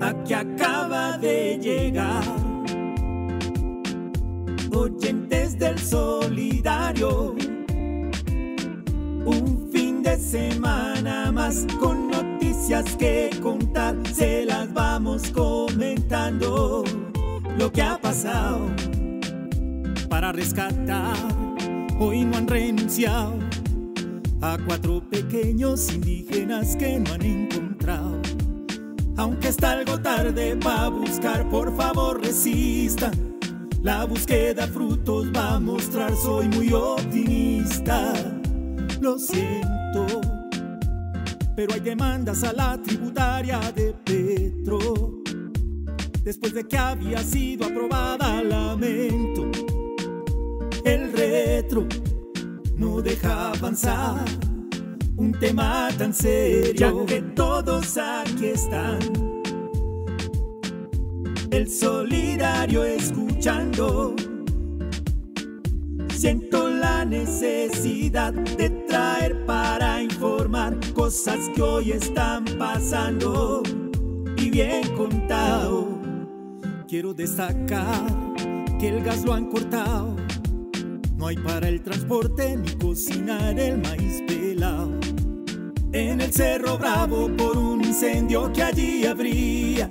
la que acaba de llegar. Oyentes del solidario, un fin de semana más con noticias que contar, se las vamos comentando lo que ha pasado para rescatar. Hoy no han renunciado a cuatro pequeños indígenas que no han encontrado. Aunque está algo tarde para buscar, por favor resistan. La búsqueda frutos va a mostrar, soy muy optimista. Lo siento, pero hay demandas a la tributaria de Petro. Después de que había sido aprobada, lamento. El retro no deja avanzar un tema tan serio, ya que todos están. El solidario escuchando. Siento la necesidad de traer para informar cosas que hoy están pasando y bien contado. Quiero destacar que el gas lo han cortado no hay para el transporte ni cocinar el maíz pelado. En el Cerro Bravo por incendio que allí habría.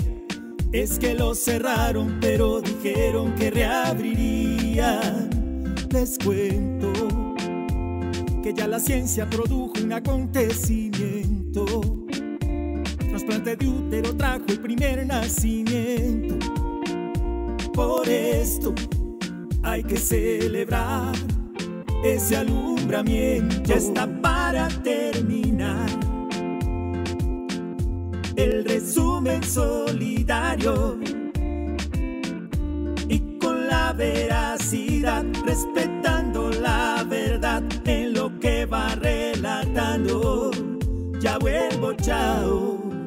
Es que lo cerraron, pero dijeron que reabrirían. Les cuento que ya la ciencia produjo un acontecimiento. Trasplante de útero trajo el primer nacimiento. Por esto hay que celebrar ese alumbramiento. Ya está para terminar el resumen solidario y con la veracidad, respetando la verdad en lo que va relatando. Ya vuelvo, chao.